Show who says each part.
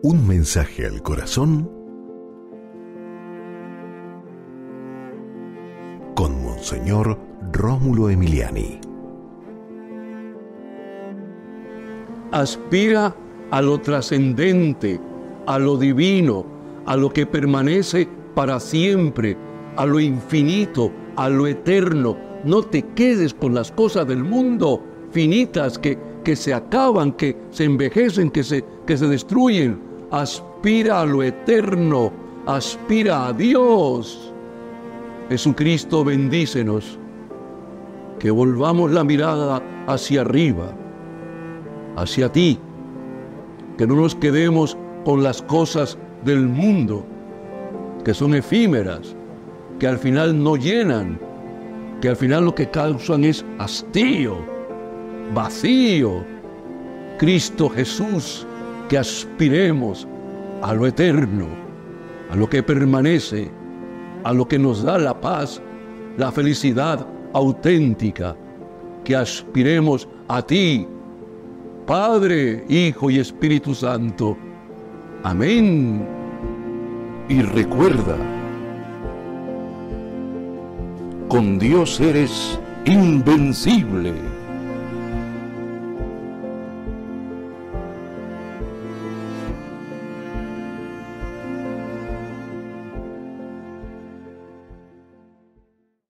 Speaker 1: Un mensaje al corazón con Monseñor Rómulo Emiliani.
Speaker 2: Aspira a lo trascendente, a lo divino, a lo que permanece para siempre, a lo infinito, a lo eterno. No te quedes con las cosas del mundo finitas que, que se acaban, que se envejecen, que se, que se destruyen. Aspira a lo eterno, aspira a Dios. Jesucristo bendícenos, que volvamos la mirada hacia arriba, hacia ti, que no nos quedemos con las cosas del mundo, que son efímeras, que al final no llenan, que al final lo que causan es hastío, vacío. Cristo Jesús, que aspiremos a lo eterno, a lo que permanece, a lo que nos da la paz, la felicidad auténtica, que aspiremos a ti, Padre, Hijo y Espíritu Santo. Amén.
Speaker 3: Y recuerda, con Dios eres invencible.